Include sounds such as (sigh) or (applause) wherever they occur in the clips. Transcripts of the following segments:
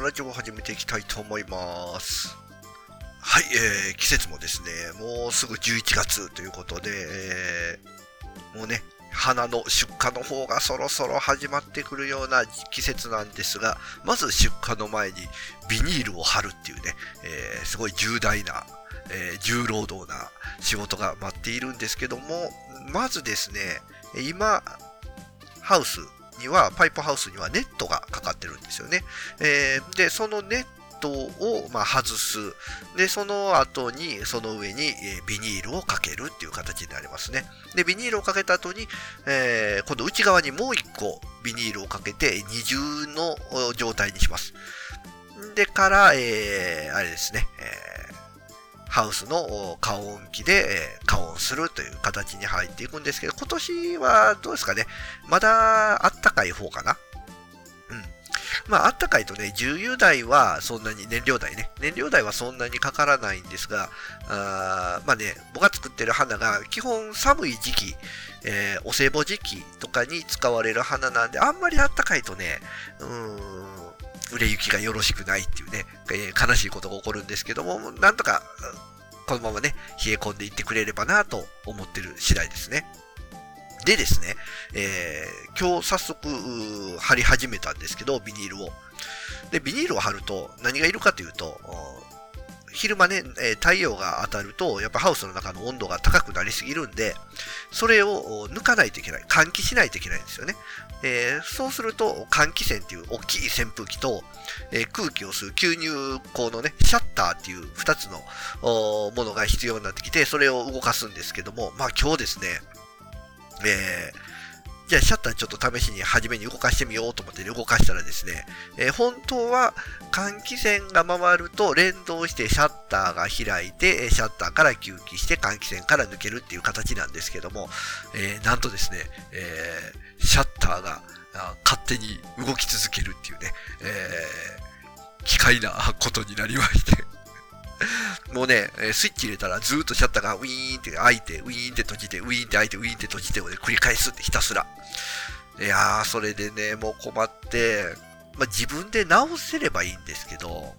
ラジオを始めていきたいと思います。はい、えー、季節もですね、もうすぐ11月ということで、えー、もうね、花の出荷の方がそろそろ始まってくるような季節なんですが、まず出荷の前にビニールを貼るっていうね、えー、すごい重大な、えー、重労働な仕事が待っているんですけども、まずですね、今、ハウスには、パイプハウスにはネットがかかってるんですよね。えー、で、そのネットを、まあ、外す。で、その後に、その上に、え、ビニールをかけるっていう形になりますね。で、ビニールをかけた後に、えー、今度内側にもう一個ビニールをかけて二重の状態にします。でから、えー、あれですね、えーハウスの加温器で加温するという形に入っていくんですけど、今年はどうですかね。まだあったかい方かな。うん。まあ、あったかいとね、重油代はそんなに、燃料代ね、燃料代はそんなにかからないんですが、あまあね、僕が作ってる花が基本寒い時期、えー、お歳暮時期とかに使われる花なんで、あんまりあったかいとね、うーん、売れ行きがよろしくないっていうね、えー、悲しいことが起こるんですけども、なんとか、このままね、冷え込んでいってくれればなと思ってる次第ですね。でですね、えー、今日早速、貼り始めたんですけど、ビニールを。で、ビニールを貼ると何がいるかというと、昼間ね、え、太陽が当たると、やっぱハウスの中の温度が高くなりすぎるんで、それを抜かないといけない。換気しないといけないんですよね。えー、そうすると、換気扇っていう大きい扇風機と、えー、空気を吸う吸入口のね、シャッターっていう2つのものが必要になってきて、それを動かすんですけども、まあ今日ですね、えー、じゃあシャッターちょっと試しに初めに動かしてみようと思って動かしたらですね、えー、本当は換気扇が回ると連動してシャッターが開いて、シャッターから吸気して換気扇から抜けるっていう形なんですけども、えー、なんとですね、えー、シャッターが勝手に動き続けるっていうね、えー、機械なことになりまして。(laughs) もうね、スイッチ入れたらずっとシャッターがウィーンって開いて、ウィーンって閉じて、ウィーンって開いて、ウィーンって閉じてを、ね、繰り返すってひたすら。いやー、それでね、もう困って、まあ、自分で直せればいいんですけど、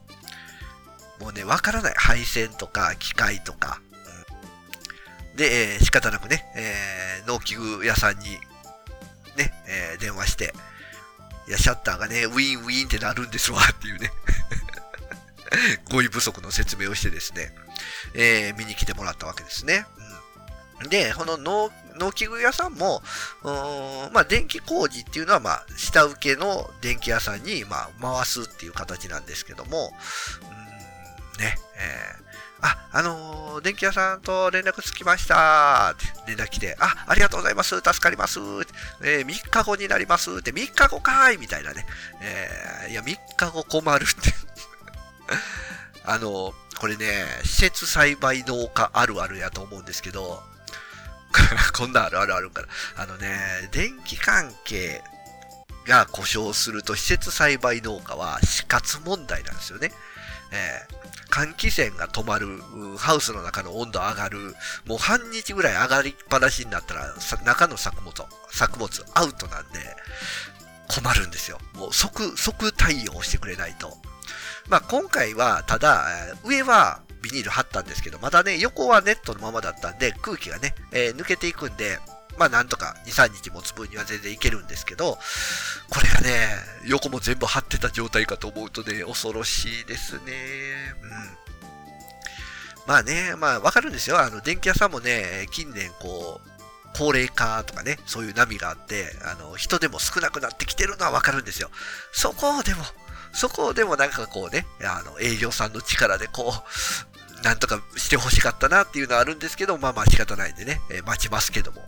もうね、わからない。配線とか、機械とか。で、えー、仕方なくね、えー、農機具屋さんに、ね、えー、電話して、いや、シャッターがね、ウィーンウィーンってなるんですわ、っていうね。(laughs) 語彙不足の説明をしてですね、えー、見に来てもらったわけですね。うん、で、この農農機具屋さんも、まあ、電気工事っていうのは、まあ、下請けの電気屋さんに、まあ、回すっていう形なんですけども、うん、ね、えー、あ、あのー、電気屋さんと連絡つきました。って連絡来て、あ、ありがとうございます。助かります。えー、3日後になります。って、3日後かいみたいなね。えー、いや、3日後困るって。あの、これね、施設栽培農家あるあるやと思うんですけど、(laughs) こんなあるあるあるから。あのね、電気関係が故障すると施設栽培農家は死活問題なんですよね。えー、換気扇が止まる、ハウスの中の温度上がる、もう半日ぐらい上がりっぱなしになったら、中の作物、作物アウトなんで、困るんですよ。もう即、即対応してくれないと。まあ、今回は、ただ、上はビニール貼ったんですけど、まだね、横はネットのままだったんで、空気がね、えー、抜けていくんで、まあ、なんとか2、3日持つ分には全然いけるんですけど、これがね、横も全部貼ってた状態かと思うとね、恐ろしいですね。うん。まあね、まあ、わかるんですよ。あの、電気屋さんもね、近年こう、高齢化とかね、そういう波があって、あの、人でも少なくなってきてるのはわかるんですよ。そこをでも、そこでもなんかこうね、あの、営業さんの力でこう、なんとかしてほしかったなっていうのはあるんですけど、まあまあ仕方ないんでね、えー、待ちますけども。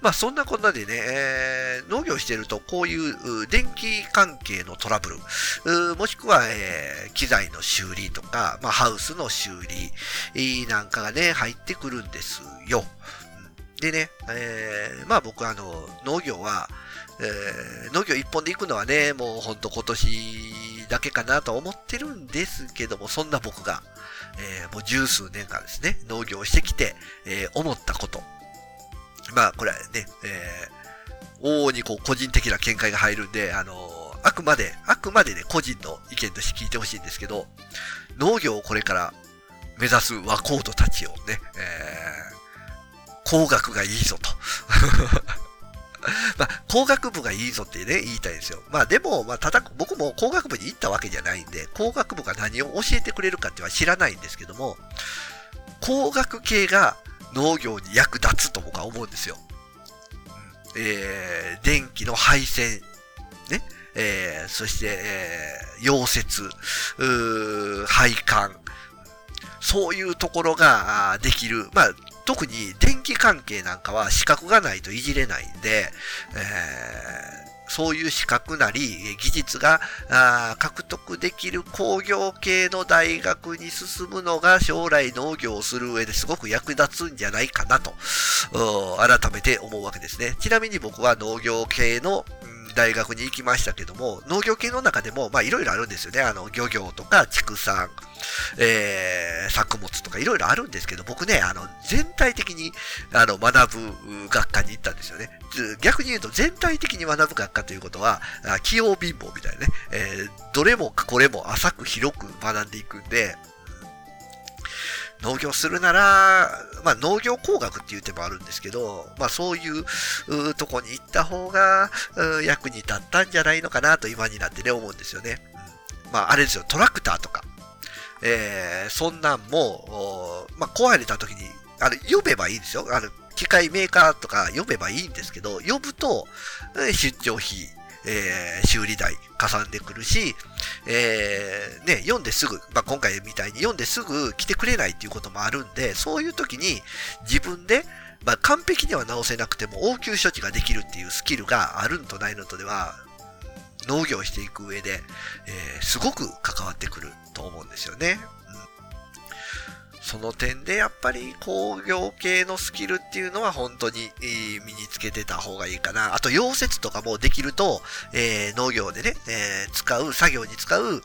まあそんなこんなでね、えー、農業してるとこういう電気関係のトラブル、もしくは、えー、機材の修理とか、まあハウスの修理なんかがね、入ってくるんですよ。でね、えー、まあ僕あの、農業は、えー、農業一本で行くのはね、もうほんと今年だけかなと思ってるんですけども、そんな僕が、えー、もう十数年間ですね、農業をしてきて、えー、思ったこと。まあ、これはね、えー、往々にこう個人的な見解が入るんで、あのあくまで、あくまでね、個人の意見として聞いてほしいんですけど、農業をこれから目指す若人たちをね、えー、工学がいいぞと。まあ、工学部がいいぞってね、言いたいんですよ。まあでも、まあ、ただ、僕も工学部に行ったわけじゃないんで、工学部が何を教えてくれるかっては知らないんですけども、工学系が農業に役立つと僕は思うんですよ。えー、電気の配線、ね、えー、そして、えー、溶接、配管、そういうところができる。まあ、特に電気関係なんかは資格がないといじれないんで、えーそういう資格なり技術が獲得できる工業系の大学に進むのが将来農業をする上ですごく役立つんじゃないかなと、改めて思うわけですね。ちなみに僕は農業系の、大学に行きましたけども、農業系の中でも、まあいろいろあるんですよね。あの、漁業とか畜産、えー、作物とかいろいろあるんですけど、僕ね、あの、全体的に、あの、学ぶ学科に行ったんですよね。逆に言うと、全体的に学ぶ学科ということは、器用貧乏みたいなね、えー、どれもこれも浅く広く学んでいくんで、農業するなら、まあ農業工学って言う手もあるんですけど、まあそういうとこに行った方が役に立ったんじゃないのかなと今になってね思うんですよね。まああれですよ、トラクターとか、えー、そんなんも、まあ壊れた時に、あの、呼べばいいんですよ。あの、機械メーカーとか呼べばいいんですけど、呼ぶと、出張費、えー、修理代かさんでくるし、えー、ね、読んですぐ、まあ、今回みたいに読んですぐ来てくれないっていうこともあるんで、そういう時に自分で、まあ、完璧には直せなくても応急処置ができるっていうスキルがあるのとないのとでは、農業していく上で、えー、すごく関わってくると思うんですよね。うんその点でやっぱり工業系のスキルっていうのは本当に身につけてた方がいいかな。あと溶接とかもできると、えー、農業でね、えー、使う、作業に使う、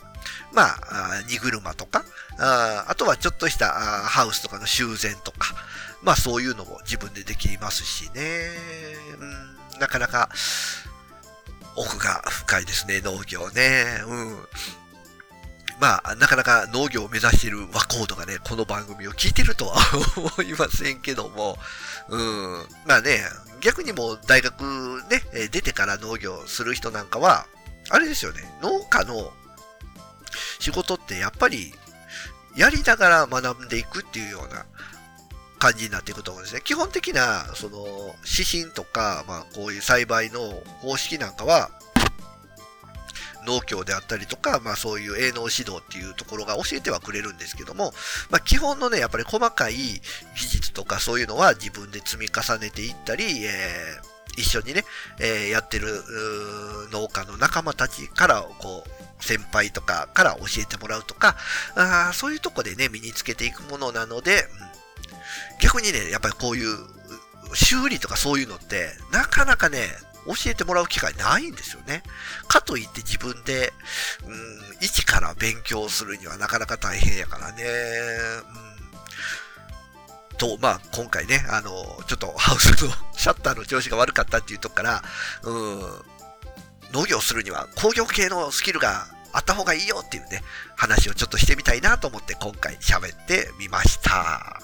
まあ、荷車とかあ、あとはちょっとしたハウスとかの修繕とか、まあそういうのも自分でできますしね。うん、なかなか奥が深いですね、農業ね。うんまあ、なかなか農業を目指している若人がね、この番組を聞いてるとは (laughs) 思いませんけども、うん、まあね、逆にも大学ね、出てから農業する人なんかは、あれですよね、農家の仕事ってやっぱり、やりながら学んでいくっていうような感じになっていくと思うんですね。基本的な、その、指針とか、まあ、こういう栽培の方式なんかは、農協であったりとか、まあそういう営農指導っていうところが教えてはくれるんですけども、まあ基本のね、やっぱり細かい技術とかそういうのは自分で積み重ねていったり、えー、一緒にね、えー、やってる農家の仲間たちからこう、先輩とかから教えてもらうとか、あそういうとこでね、身につけていくものなので、逆にね、やっぱりこういう修理とかそういうのって、なかなかね、教えてもらう機会ないんですよね。かといって自分で、うん、一から勉強するにはなかなか大変やからね。うん、と、まあ、今回ね、あの、ちょっとハウスのシャッターの調子が悪かったっていうとこから、うん、農業するには工業系のスキルがあった方がいいよっていうね、話をちょっとしてみたいなと思って今回喋ってみました。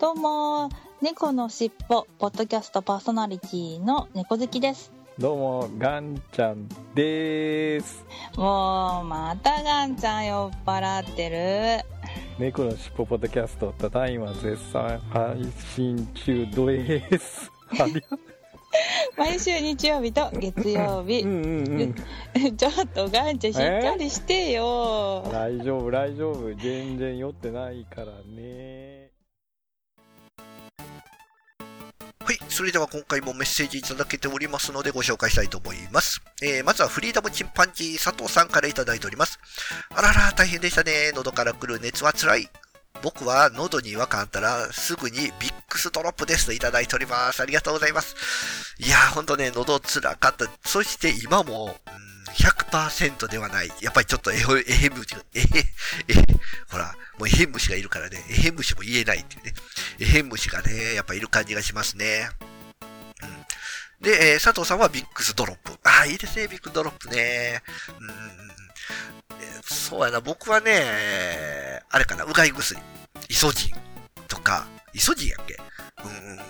どうも、猫のしっぽ、ポッドキャストパーソナリティの猫好きです。どうも、ガンちゃんです。もう、またガンちゃん酔っ払ってる。猫のしっぽポッドキャスト、ただいま絶賛配信中です。(laughs) 毎週日曜日と月曜日。うんうんうん、ちょっとガンちゃんしっかりしてよ。大丈夫、大丈夫。全然酔ってないからね。それでは今回もメッセージいただけておりますのでご紹介したいと思います。えー、まずはフリーダムチンパンジー佐藤さんからいただいております。あらら、大変でしたね。喉から来る熱は辛い。僕は喉に違和感あったらすぐにビックスドロップですといただいております。ありがとうございます。いやー、ほんとね、喉辛かった。そして今も、100%ではない。やっぱりちょっとえへむしが、えへ、えへ、ほら、もうえへむしがいるからね、えへむしも言えないっていうね。えへむしがね、やっぱいる感じがしますね。うん。で、えー佐藤さんはビックスドロップ。ああ、いいですね、ビックスドロップね。うん。そうやな、僕はね、あれかな、うがい薬。イソジンとか、イソジンやっけ？うんうん。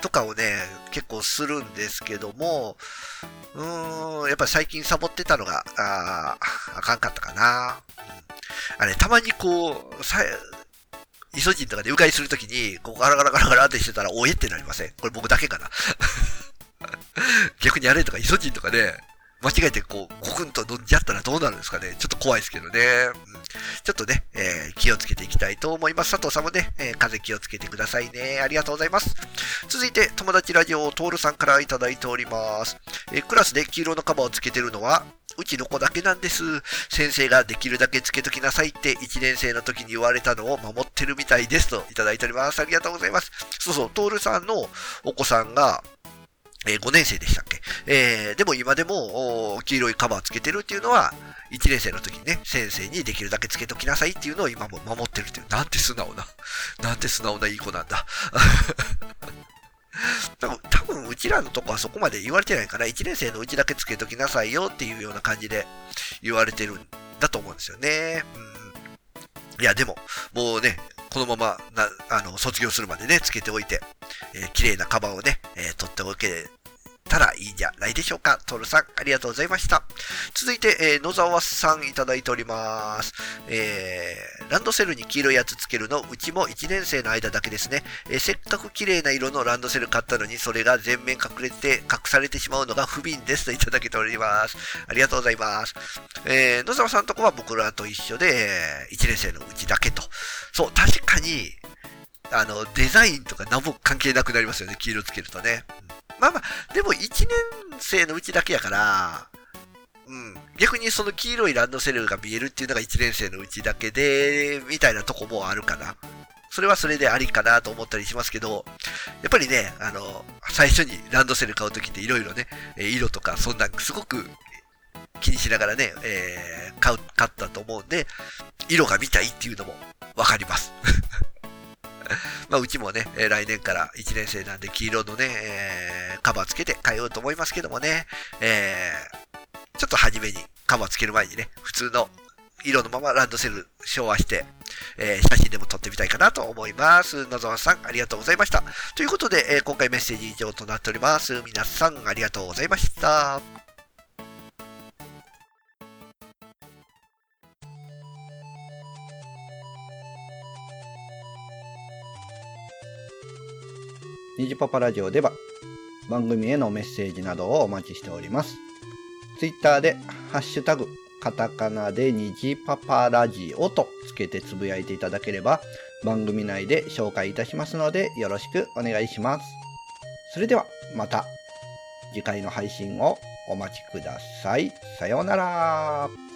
とかをね、結構するんですけども、うーん、やっぱり最近サボってたのが、あああかんかったかな。あれ、たまにこう、さ、イソジンとかで迂回するときに、こうガラガラガラガラってしてたら、おえってなりません？これ僕だけかな？(laughs) 逆にあれとかイソジンとかね、間違えてこう、コクンと飲んじゃったらどうなるんですかねちょっと怖いですけどね。うんちょっとね、えー気をつけていきたいと思います。佐藤さんもね、えー風邪気をつけてくださいね。ありがとうございます。続いて、友達ラジオ、トールさんからいただいております。えークラスで黄色のカバーをつけてるのは、うちの子だけなんです。先生ができるだけつけときなさいって1年生の時に言われたのを守ってるみたいですといただいております。ありがとうございます。そうそう、トールさんのお子さんが、え5年生でしたっけ？えーでも今でも黄色いカバーつけてるっていうのは、1年生の時にね、先生にできるだけつけときなさいっていうのを今も守ってるっていう。なんて素直な、(laughs) なんて素直ないい子なんだ。(laughs) 多分、うちらのとこはそこまで言われてないかな。1年生のうちだけつけときなさいよっていうような感じで言われてるんだと思うんですよね。うん。いや、でも、もうね、このままな、あの、卒業するまでね、つけておいて、えー綺麗なカバンをね、えー取っておけたらいいんじゃないでしょうか。トールさん、ありがとうございました。続いて、えー野沢さんいただいております。えーランドセルに黄色いやつつけるの、うちも1年生の間だけですね。えーせっかく綺麗な色のランドセル買ったのに、それが全面隠れて、隠されてしまうのが不憫ですといただけております。ありがとうございます。えー野沢さんとこは僕らと一緒で、1年生のうちだけと。そう、確かに、あの、デザインとか何も関係なくなりますよね、黄色つけるとね。うんまあまあ、でも1年生のうちだけやから、うん、逆にその黄色いランドセルが見えるっていうのが1年生のうちだけで、みたいなとこもあるかな。それはそれでありかなと思ったりしますけど、やっぱりね、あの、最初にランドセル買うときっていろいろね、色とかそんなすごく気にしながらね、えー買う、買ったと思うんで、色が見たいっていうのもわかります。(laughs) まあ、うちもね、来年から1年生なんで黄色のね、えーカバーつけて変えようと思いますけどもね、えーちょっと初めにカバーつける前にね、普通の色のままランドセル昭和して、えー写真でも撮ってみたいかなと思います。野沢さん、ありがとうございました。ということで、え今回メッセージ以上となっております。皆さん、ありがとうございました。ニジパパラジオでは番組へのメッセージなどをお待ちしております。ツイッターでハッシュタグカタカナでニジパパラジオとつけてつぶやいていただければ番組内で紹介いたしますのでよろしくお願いします。それではまた次回の配信をお待ちください。さようなら。